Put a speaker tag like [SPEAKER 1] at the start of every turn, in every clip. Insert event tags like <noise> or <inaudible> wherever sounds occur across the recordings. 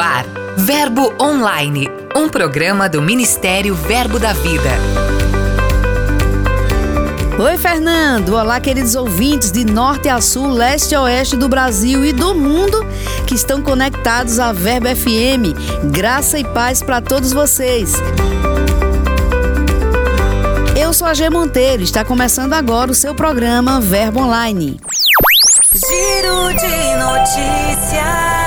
[SPEAKER 1] ar, Verbo Online, um programa do Ministério Verbo da Vida.
[SPEAKER 2] Oi, Fernando! Olá, queridos ouvintes de norte a sul, leste a oeste do Brasil e do mundo que estão conectados à Verbo FM. Graça e paz para todos vocês. Eu sou a G Monteiro, está começando agora o seu programa Verbo Online.
[SPEAKER 1] Giro de notícias.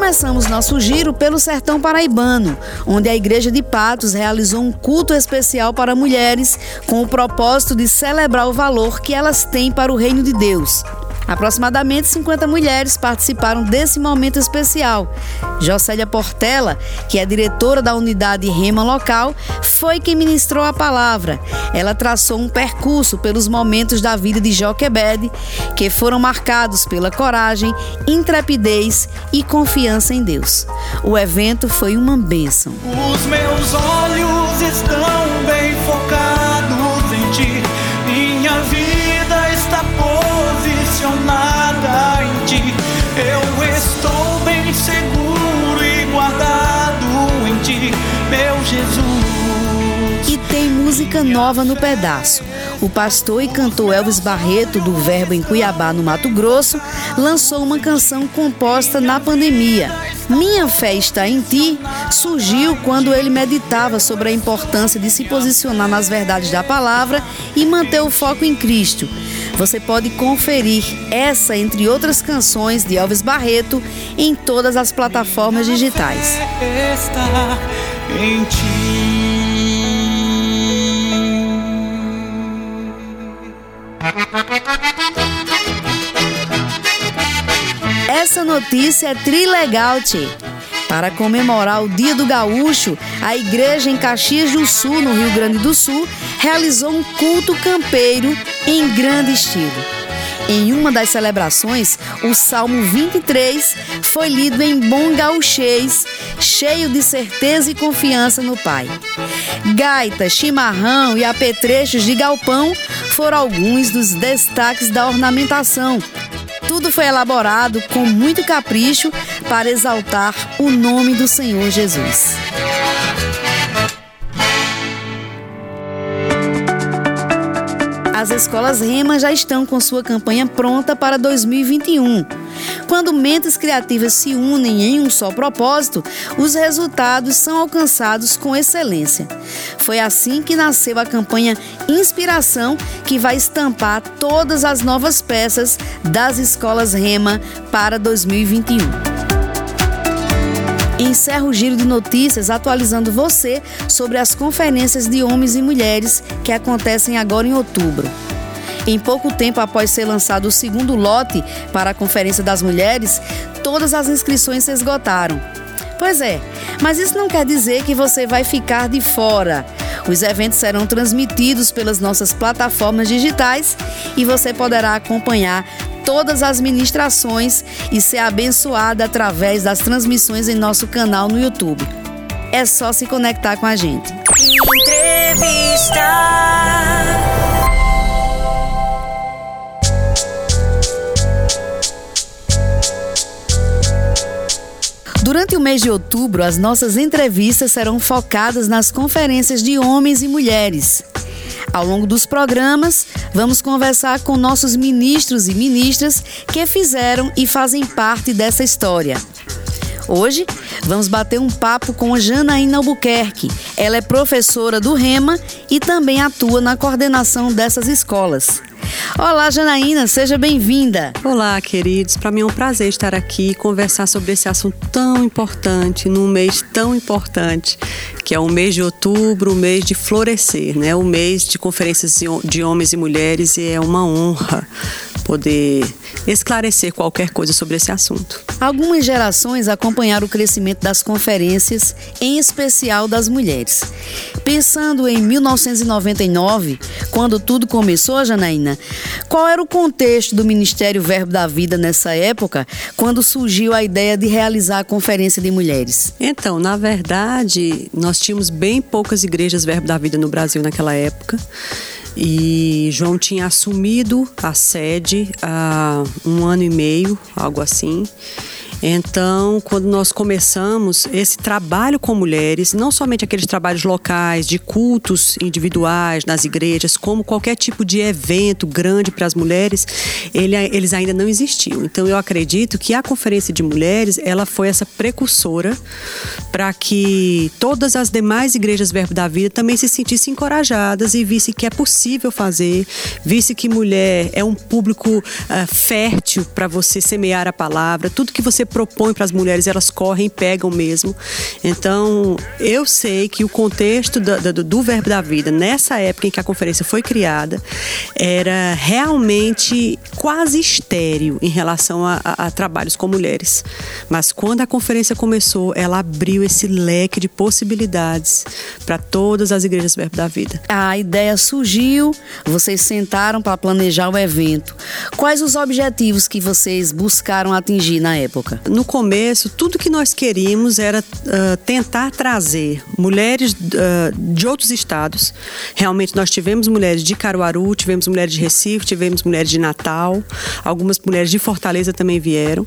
[SPEAKER 2] Começamos nosso giro pelo sertão paraibano, onde a Igreja de Patos realizou um culto especial para mulheres com o propósito de celebrar o valor que elas têm para o reino de Deus. Aproximadamente 50 mulheres participaram desse momento especial. Jocélia Portela, que é diretora da unidade Rema local, foi quem ministrou a palavra. Ela traçou um percurso pelos momentos da vida de Joquebede, que foram marcados pela coragem, intrepidez e confiança em Deus. O evento foi uma bênção.
[SPEAKER 3] Os meus olhos estão bem focados
[SPEAKER 2] música nova no pedaço. O pastor e cantor Elvis Barreto, do Verbo em Cuiabá, no Mato Grosso, lançou uma canção composta na pandemia. Minha Fé Está em Ti surgiu quando ele meditava sobre a importância de se posicionar nas verdades da palavra e manter o foco em Cristo. Você pode conferir essa, entre outras canções de Elvis Barreto, em todas as plataformas digitais.
[SPEAKER 3] Está em
[SPEAKER 2] Essa notícia é trilegal, tchê. Para comemorar o Dia do Gaúcho, a igreja em Caxias do Sul, no Rio Grande do Sul, realizou um culto campeiro em grande estilo. Em uma das celebrações, o Salmo 23 foi lido em bom gauchês, cheio de certeza e confiança no Pai. Gaita, chimarrão e apetrechos de galpão foram alguns dos destaques da ornamentação. Tudo foi elaborado com muito capricho para exaltar o nome do Senhor Jesus. As escolas Rema já estão com sua campanha pronta para 2021. Quando mentes criativas se unem em um só propósito, os resultados são alcançados com excelência. Foi assim que nasceu a campanha Inspiração, que vai estampar todas as novas peças das escolas Rema para 2021. Encerro o giro de notícias atualizando você sobre as conferências de homens e mulheres que acontecem agora em outubro. Em pouco tempo após ser lançado o segundo lote para a Conferência das Mulheres, todas as inscrições se esgotaram. Pois é, mas isso não quer dizer que você vai ficar de fora. Os eventos serão transmitidos pelas nossas plataformas digitais e você poderá acompanhar todas as ministrações e ser abençoada através das transmissões em nosso canal no YouTube. É só se conectar com a gente.
[SPEAKER 1] Entrevista.
[SPEAKER 2] Durante o mês de outubro, as nossas entrevistas serão focadas nas conferências de homens e mulheres. Ao longo dos programas, vamos conversar com nossos ministros e ministras que fizeram e fazem parte dessa história. Hoje, vamos bater um papo com Janaína Albuquerque. Ela é professora do REMA e também atua na coordenação dessas escolas. Olá, Janaína, seja bem-vinda.
[SPEAKER 4] Olá, queridos. Para mim é um prazer estar aqui e conversar sobre esse assunto tão importante, num mês tão importante, que é o mês de outubro, o mês de florescer, né? O mês de conferências de homens e mulheres e é uma honra poder esclarecer qualquer coisa sobre esse assunto.
[SPEAKER 2] Algumas gerações acompanharam o crescimento das conferências, em especial das mulheres. Pensando em 1999, quando tudo começou, Janaína, qual era o contexto do Ministério Verbo da Vida nessa época, quando surgiu a ideia de realizar a Conferência de Mulheres?
[SPEAKER 4] Então, na verdade, nós tínhamos bem poucas igrejas Verbo da Vida no Brasil naquela época. E João tinha assumido a sede há um ano e meio, algo assim. Então, quando nós começamos esse trabalho com mulheres, não somente aqueles trabalhos locais, de cultos individuais nas igrejas, como qualquer tipo de evento grande para as mulheres, ele, eles ainda não existiam. Então, eu acredito que a Conferência de Mulheres, ela foi essa precursora para que todas as demais igrejas Verbo da Vida também se sentissem encorajadas e vissem que é possível fazer, vissem que mulher é um público uh, fértil para você semear a palavra, tudo que você propõe para as mulheres, elas correm e pegam mesmo. Então, eu sei que o contexto do, do, do, Verbo da Vida, nessa época em que a conferência foi criada, era realmente quase estéreo em relação a, a, a trabalhos com mulheres. Mas quando a conferência começou, ela abriu esse leque de possibilidades para todas as igrejas Verbo da Vida.
[SPEAKER 2] A ideia surgiu, vocês sentaram para planejar o evento. Quais os objetivos que vocês buscaram atingir na época?
[SPEAKER 4] No começo, tudo que nós queríamos era uh, tentar trazer mulheres uh, de outros estados. Realmente, nós tivemos mulheres de Caruaru, tivemos mulheres de Recife, tivemos mulheres de Natal, algumas mulheres de Fortaleza também vieram.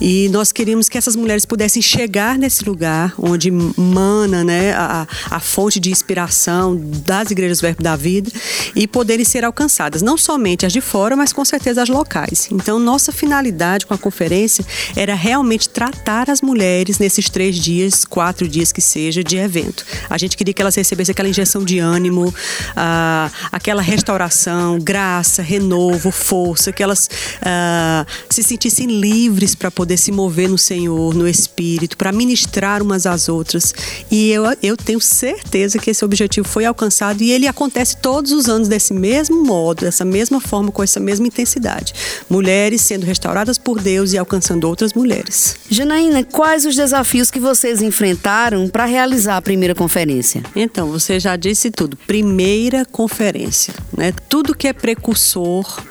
[SPEAKER 4] E nós queríamos que essas mulheres pudessem chegar nesse lugar onde mana né, a, a fonte de inspiração das igrejas Verbo da Vida e poderem ser alcançadas, não somente as de fora, mas com certeza as locais. Então, nossa finalidade com a conferência era realmente tratar as mulheres nesses três dias, quatro dias que seja, de evento. A gente queria que elas recebessem aquela injeção de ânimo, ah, aquela restauração, graça, renovo, força, que elas ah, se sentissem livres para poder se mover no Senhor, no Espírito, para ministrar umas às outras. E eu, eu tenho certeza que esse objetivo foi alcançado e ele acontece todos os anos desse mesmo modo, dessa mesma forma, com essa mesma intensidade. Mulheres sendo restauradas por Deus e alcançando outras mulheres mulheres.
[SPEAKER 2] Janaína, quais os desafios que vocês enfrentaram para realizar a primeira conferência?
[SPEAKER 4] Então, você já disse tudo. Primeira conferência, né? Tudo que é precursor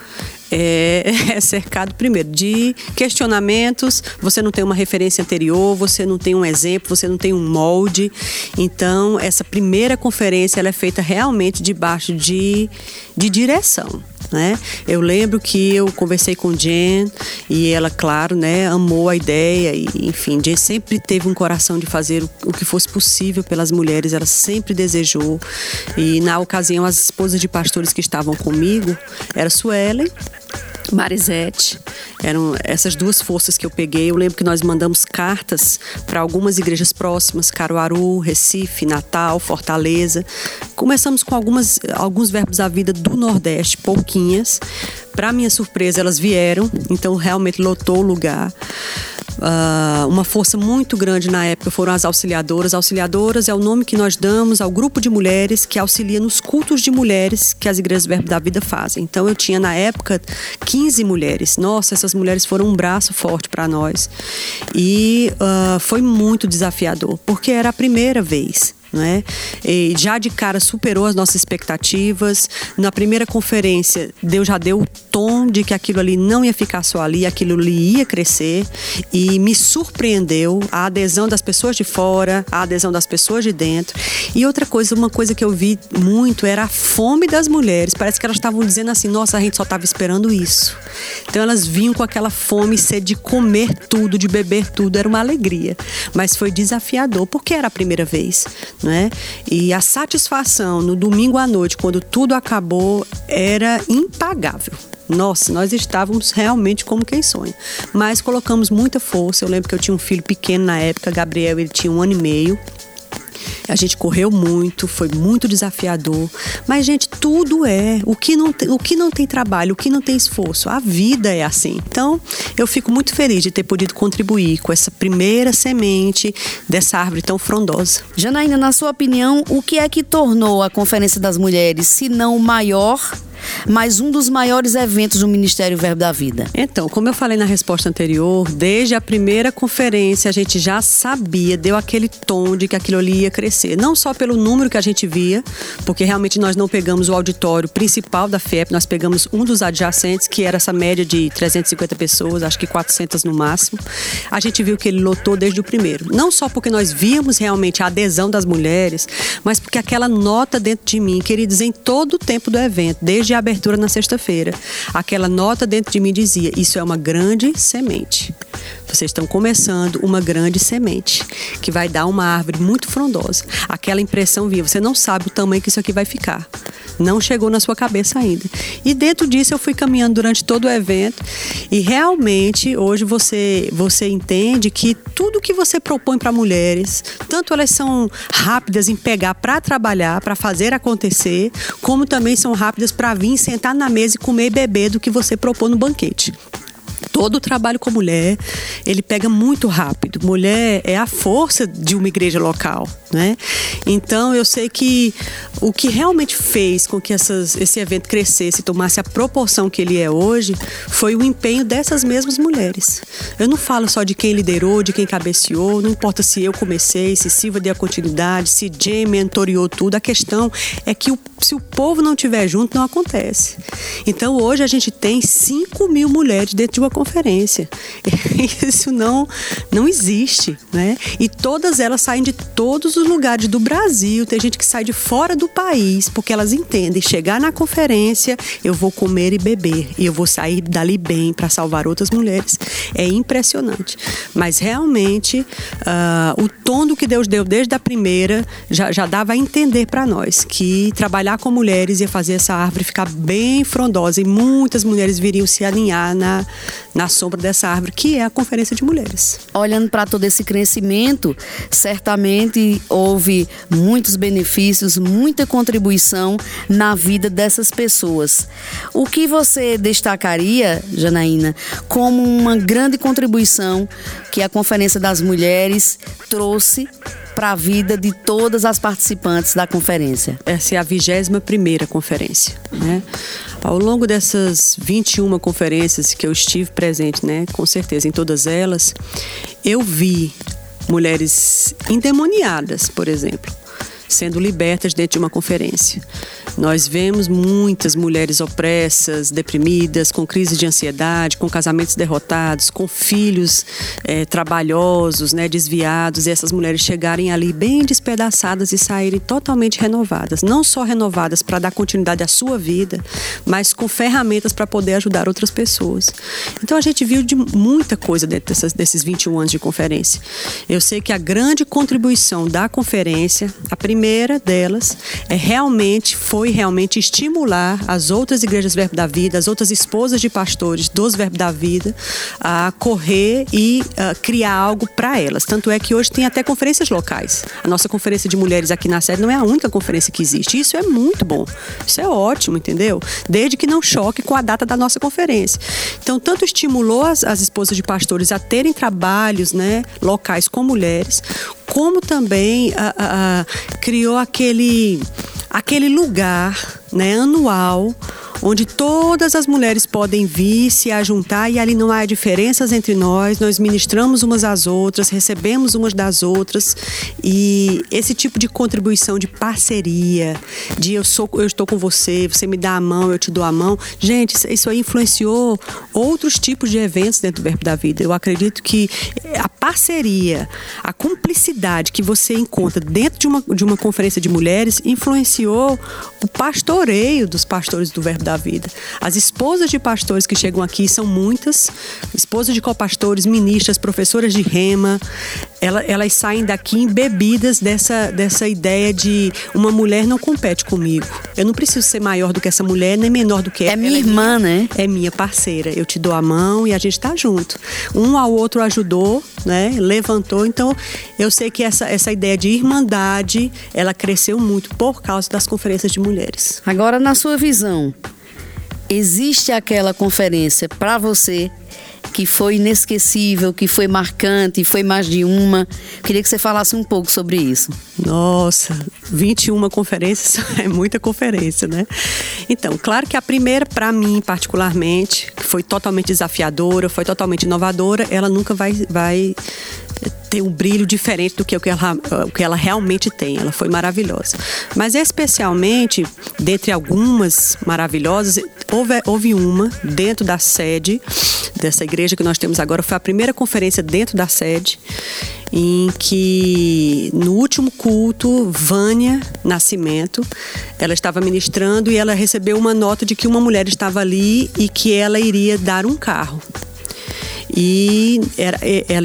[SPEAKER 4] é, <laughs> é, cercado primeiro de questionamentos. Você não tem uma referência anterior, você não tem um exemplo, você não tem um molde. Então, essa primeira conferência ela é feita realmente debaixo de, de direção né? Eu lembro que eu conversei com Jen e ela, claro, né, amou a ideia e, enfim, Jen sempre teve um coração de fazer o, que fosse possível pelas mulheres, ela sempre desejou. E na ocasião as esposas de pastores que estavam comigo era Suelen Marisete. Eram essas duas forças que eu peguei. Eu lembro que nós mandamos cartas para algumas igrejas próximas, Caruaru, Recife, Natal, Fortaleza. Começamos com algumas, alguns verbos da vida do Nordeste, pouquinhas. Para minha surpresa, elas vieram, então realmente lotou o lugar. Uh, uma força muito grande na época foram as auxiliadoras. Auxiliadoras é o nome que nós damos ao grupo de mulheres que auxilia nos cultos de mulheres que as igrejas Verbo da Vida fazem. Então eu tinha na época 15 mulheres. Nossa, essas mulheres foram um braço forte para nós. E uh, foi muito desafiador, porque era a primeira vez né? E já de cara superou as nossas expectativas. Na primeira conferência, Deus já deu o tom de que aquilo ali não ia ficar só ali, aquilo ali ia crescer e me surpreendeu a adesão das pessoas de fora, a adesão das pessoas de dentro. E outra coisa, uma coisa que eu vi muito era a fome das mulheres. Parece que elas estavam dizendo assim: "Nossa, a gente só estava esperando isso". Então elas vinham com aquela fome sede de comer tudo, de beber tudo, era uma alegria, mas foi desafiador porque era a primeira vez né? E a satisfação no domingo à noite, quando tudo acabou, era impagável. Nossa, nós estávamos realmente como quem sonha. Mas colocamos muita força. Eu lembro que eu tinha um filho pequeno na época, Gabriel, ele tinha um ano e meio. A gente correu muito, foi muito desafiador. Mas, gente, tudo é. O que não, o que não tem trabalho, o que não tem esforço, a vida é assim. Então, eu fico muito feliz de ter podido contribuir com essa primeira semente dessa árvore tão frondosa.
[SPEAKER 2] Janaína, na sua opinião, o que é que tornou a Conferência das Mulheres, se não o maior mas um dos maiores eventos do Ministério Verbo da Vida?
[SPEAKER 4] Então, como eu falei na resposta anterior, desde a primeira conferência a gente já sabia, deu aquele tom de que aquilo ali ia crescer. Não só pelo número que a gente via, porque realmente nós não pegamos o auditório principal da FEP, nós pegamos um dos adjacentes, que era essa média de 350 pessoas, acho que 400 no máximo. A gente viu que ele lotou desde o primeiro. Não só porque nós víamos realmente a adesão das mulheres, mas porque aquela nota dentro de mim, queridos, em todo o tempo do evento, desde a abertura na sexta-feira, aquela nota dentro de mim dizia: Isso é uma grande semente. Vocês estão começando uma grande semente que vai dar uma árvore muito frondosa. Aquela impressão vinha, você não sabe o tamanho que isso aqui vai ficar. Não chegou na sua cabeça ainda. E dentro disso eu fui caminhando durante todo o evento e realmente hoje você você entende que tudo que você propõe para mulheres, tanto elas são rápidas em pegar para trabalhar, para fazer acontecer, como também são rápidas para vir sentar na mesa e comer e beber do que você propõe no banquete todo o trabalho com mulher, ele pega muito rápido. Mulher é a força de uma igreja local, né? Então eu sei que o que realmente fez com que essas, esse evento crescesse, tomasse a proporção que ele é hoje, foi o empenho dessas mesmas mulheres. Eu não falo só de quem liderou, de quem cabeceou, não importa se eu comecei, se Silva deu a continuidade, se Jay mentoriou tudo, a questão é que o, se o povo não estiver junto, não acontece. Então hoje a gente tem 5 mil mulheres dentro de uma conferência. <laughs> Isso não, não existe, né? E todas elas saem de todos os lugares do Brasil. Tem gente que sai de fora do país, porque elas entendem. Chegar na conferência, eu vou comer e beber. E eu vou sair dali bem para salvar outras mulheres. É impressionante. Mas realmente, uh, o tom do que Deus deu desde a primeira já, já dava a entender para nós que trabalhar com mulheres ia fazer essa árvore ficar bem frondosa. E muitas mulheres viriam se alinhar na, na sombra dessa árvore, que é a Conferência de Mulheres.
[SPEAKER 2] Olhando para todo esse crescimento, certamente houve muitos benefícios, muita contribuição na vida dessas pessoas. O que você destacaria, Janaína, como uma grande contribuição que a Conferência das Mulheres trouxe para a vida de todas as participantes da conferência?
[SPEAKER 4] Essa é a 21 primeira conferência, né? Ao longo dessas 21 conferências que eu estive presente, né, com certeza em todas elas, eu vi mulheres endemoniadas, por exemplo, sendo libertas dentro de uma conferência. Nós vemos muitas mulheres opressas, deprimidas, com crise de ansiedade, com casamentos derrotados, com filhos é, trabalhosos, né, desviados, e essas mulheres chegarem ali bem despedaçadas e saírem totalmente renovadas. Não só renovadas para dar continuidade à sua vida, mas com ferramentas para poder ajudar outras pessoas. Então a gente viu de muita coisa dentro dessas, desses 21 anos de conferência. Eu sei que a grande contribuição da conferência, a primeira delas, é realmente foi realmente estimular as outras igrejas Verbo da Vida, as outras esposas de pastores dos Verbo da Vida a correr e uh, criar algo para elas. Tanto é que hoje tem até conferências locais. A nossa conferência de mulheres aqui na sede não é a única conferência que existe. Isso é muito bom. Isso é ótimo, entendeu? Desde que não choque com a data da nossa conferência. Então, tanto estimulou as, as esposas de pastores a terem trabalhos né, locais com mulheres, como também uh, uh, criou aquele aquele lugar né, anual onde todas as mulheres podem vir, se ajuntar e ali não há diferenças entre nós, nós ministramos umas às outras, recebemos umas das outras e esse tipo de contribuição de parceria, de eu sou eu estou com você, você me dá a mão, eu te dou a mão. Gente, isso aí influenciou outros tipos de eventos dentro do Verbo da Vida. Eu acredito que a parceria, a cumplicidade que você encontra dentro de uma, de uma conferência de mulheres influenciou o pastoreio dos pastores do Verbo da da vida. As esposas de pastores que chegam aqui são muitas, esposas de copastores, ministras, professoras de rema, ela, elas saem daqui embebidas dessa, dessa ideia de uma mulher não compete comigo. Eu não preciso ser maior do que essa mulher, nem menor do que
[SPEAKER 2] ela. É minha ela irmã,
[SPEAKER 4] é
[SPEAKER 2] minha,
[SPEAKER 4] né? É minha parceira. Eu te dou a mão e a gente está junto. Um ao outro ajudou, né? Levantou. Então, eu sei que essa, essa ideia de irmandade, ela cresceu muito por causa das conferências de mulheres.
[SPEAKER 2] Agora, na sua visão, existe aquela conferência para você que foi inesquecível, que foi marcante, foi mais de uma. Queria que você falasse um pouco sobre isso.
[SPEAKER 4] Nossa, 21 conferências <laughs> é muita conferência, né? Então, claro que a primeira, para mim particularmente, foi totalmente desafiadora, foi totalmente inovadora, ela nunca vai, vai ter um brilho diferente do que o que ela, o que ela realmente tem. Ela foi maravilhosa. Mas especialmente, dentre algumas maravilhosas, houve, houve uma dentro da sede dessa igreja que nós temos agora. Foi a primeira conferência dentro da sede em que no último culto, Vânia Nascimento, ela estava ministrando e ela recebeu uma nota de que uma mulher estava ali e que ela iria dar um carro. E era,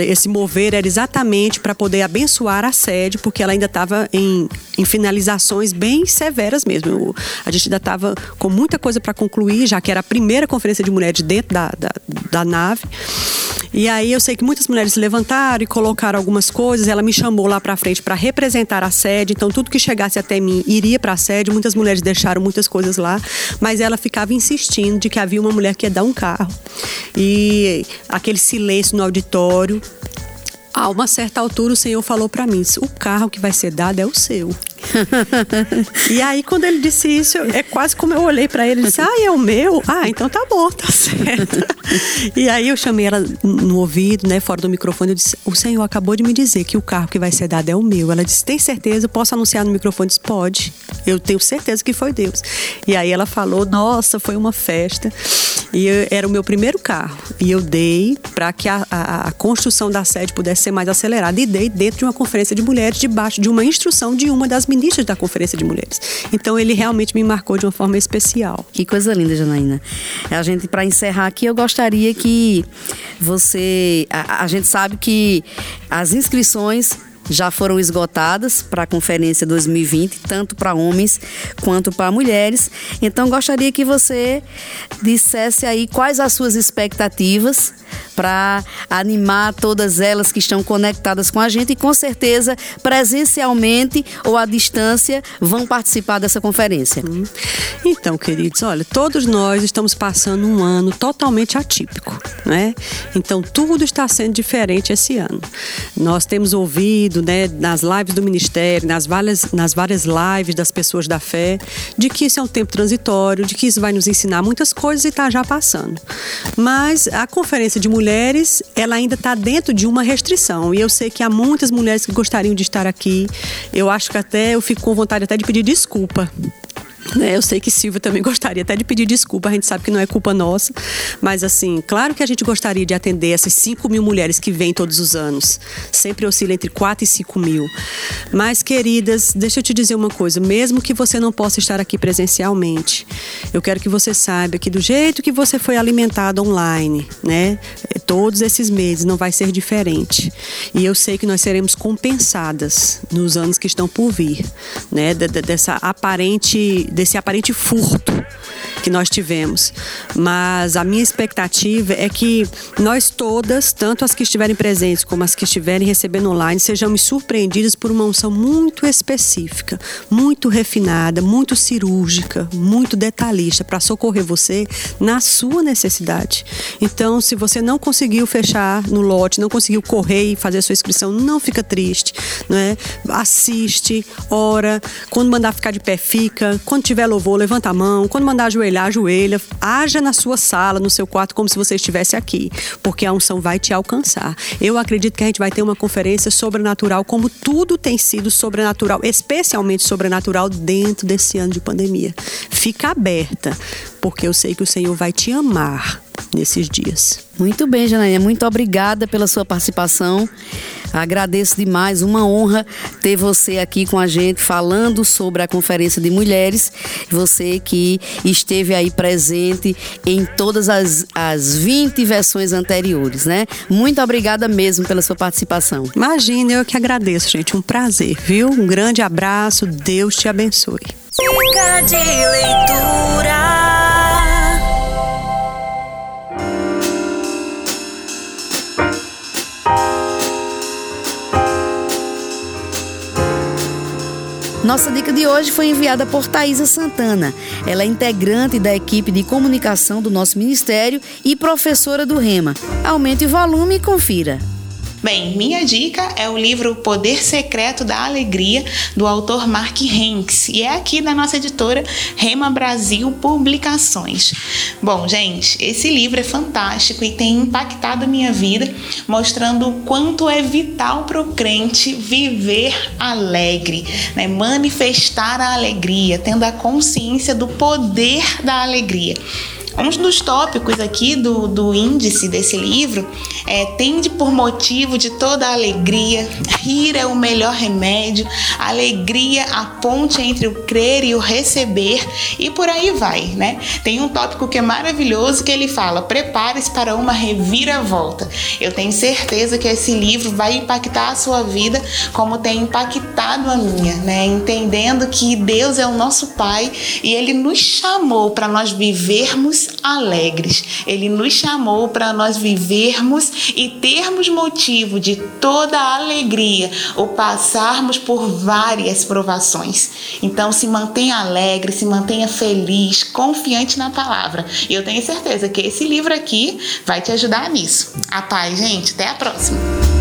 [SPEAKER 4] esse mover era exatamente para poder abençoar a sede, porque ela ainda estava em, em finalizações bem severas mesmo. A gente ainda estava com muita coisa para concluir, já que era a primeira conferência de mulheres dentro da, da, da nave. E aí eu sei que muitas mulheres se levantaram e colocaram algumas coisas. Ela me chamou lá para frente para representar a sede. Então tudo que chegasse até mim iria para a sede. Muitas mulheres deixaram muitas coisas lá, mas ela ficava insistindo de que havia uma mulher que ia dar um carro. E aquele silêncio no auditório. A uma certa altura o Senhor falou para mim: "O carro que vai ser dado é o seu". <laughs> e aí, quando ele disse isso, é quase como eu olhei para ele e disse: Ah, é o meu? Ah, então tá bom, tá <laughs> certo. e aí eu chamei ela no ouvido, né, fora do microfone, eu disse: O Senhor acabou de me dizer que o carro que vai ser dado é o meu. Ela disse: Tem certeza? Posso anunciar no microfone? Eu disse: Pode. Eu tenho certeza que foi Deus. E aí ela falou: Nossa, foi uma festa. E eu, era o meu primeiro carro. E eu dei para que a, a, a, construção da sede pudesse ser mais acelerada. E dei dentro de uma conferência de mulheres, debaixo de uma instrução de uma das ministras da Conferência de Mulheres. Então ele realmente me marcou de uma forma especial.
[SPEAKER 2] Que coisa linda, Janaína. A gente, para encerrar aqui, eu gostaria que você. A, a gente sabe que as inscrições já foram esgotadas para a conferência 2020, tanto para homens quanto para mulheres. Então gostaria que você dissesse aí quais as suas expectativas para animar todas elas que estão conectadas com a gente e com certeza presencialmente ou à distância vão participar dessa conferência. Hum.
[SPEAKER 4] Então, queridos, olha, todos nós estamos passando um ano totalmente atípico, né? Então tudo está sendo diferente esse ano. Nós temos ouvido, né, nas lives do ministério, nas várias, nas várias lives das pessoas da fé, de que isso é um tempo transitório, de que isso vai nos ensinar muitas coisas e está já passando. Mas a conferência de mulheres, ela ainda está dentro de uma restrição. E eu sei que há muitas mulheres que gostariam de estar aqui. Eu acho que até eu fico com vontade até de pedir desculpa né? Eu sei que Silvia também <laughs> gostaria até de pedir desculpa, a gente sabe que não é culpa nossa, mas assim, claro que a gente gostaria de atender essas 5 mil mulheres que vêm todos os anos. Sempre oscila entre 4 e 5 mil. Mas, queridas, deixa eu te dizer uma coisa: mesmo que você não possa estar aqui presencialmente, eu quero que você saiba que do jeito que você foi alimentado online, né? Todos esses meses não vai ser diferente. E eu sei que nós seremos compensadas nos anos que estão por vir, né? Dessa aparente desse aparente furto que nós tivemos. Mas a minha expectativa é que nós todas, tanto as que estiverem presentes como as que estiverem recebendo online, sejamos surpreendidas por uma unção muito específica, muito refinada, muito cirúrgica, muito detalhista para socorrer você na sua necessidade. Então, se você não conseguiu fechar no lote, não conseguiu correr e fazer a sua inscrição, não fica triste, né? Assiste, ora, quando mandar ficar de pé, fica, quando tiver louvor, levanta a mão, quando mandar ajoelhar ajoelhar, ajoelha, haja na sua sala, no seu quarto, como se você estivesse aqui, porque a unção vai te alcançar. Eu acredito que a gente vai ter uma conferência sobrenatural, como tudo tem sido sobrenatural, especialmente sobrenatural dentro desse ano de pandemia. Fica aberta, porque eu sei que o Senhor vai te amar nesses dias.
[SPEAKER 2] Muito bem, Janaína. Muito obrigada pela sua participação. Agradeço demais, uma honra ter você aqui com a gente falando sobre a Conferência de Mulheres. Você que esteve aí presente em todas as, as 20 versões anteriores, né? Muito obrigada mesmo pela sua participação.
[SPEAKER 4] Imagina, eu que agradeço, gente. Um prazer, viu? Um grande abraço. Deus te abençoe. Fica de leitura.
[SPEAKER 2] Nossa dica de hoje foi enviada por Thaisa Santana. Ela é integrante da equipe de comunicação do nosso ministério e professora do Rema. Aumente o volume e confira.
[SPEAKER 5] Bem, minha dica é o livro Poder Secreto da Alegria, do autor Mark Hanks, e é aqui da nossa editora Rema Brasil Publicações. Bom, gente, esse livro é fantástico e tem impactado minha vida, mostrando o quanto é vital para o crente viver alegre, né? manifestar a alegria, tendo a consciência do poder da alegria. Um dos tópicos aqui do, do índice desse livro é tende por motivo de toda alegria, rir é o melhor remédio, alegria a ponte entre o crer e o receber e por aí vai, né? Tem um tópico que é maravilhoso que ele fala: prepare-se para uma reviravolta. Eu tenho certeza que esse livro vai impactar a sua vida como tem impactado a minha, né? Entendendo que Deus é o nosso Pai e ele nos chamou para nós vivermos alegres. Ele nos chamou para nós vivermos e termos motivo de toda a alegria ou passarmos por várias provações. Então, se mantenha alegre, se mantenha feliz, confiante na palavra. E eu tenho certeza que esse livro aqui vai te ajudar nisso. A paz, gente. Até a próxima.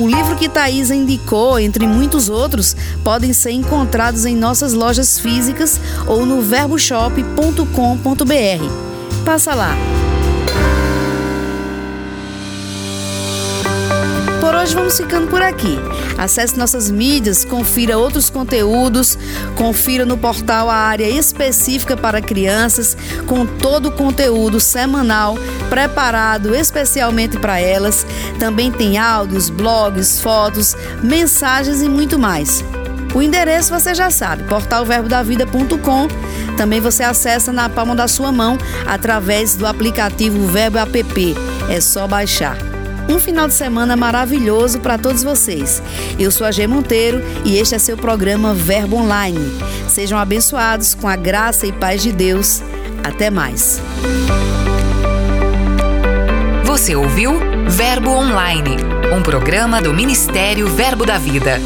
[SPEAKER 2] O livro que Thaisa indicou, entre muitos outros, podem ser encontrados em nossas lojas físicas ou no verboshop.com.br. Passa lá! Por hoje vamos ficando por aqui. Acesse nossas mídias, confira outros conteúdos, confira no portal a área específica para crianças, com todo o conteúdo semanal preparado especialmente para elas. Também tem áudios, blogs, fotos, mensagens e muito mais. O endereço você já sabe, portalverbodavida.com. Também você acessa na palma da sua mão através do aplicativo Verbo App. É só baixar. Um final de semana maravilhoso para todos vocês. Eu sou a G Monteiro e este é seu programa Verbo Online. Sejam abençoados com a graça e paz de Deus. Até mais.
[SPEAKER 1] Você ouviu Verbo Online, um programa do Ministério Verbo da Vida.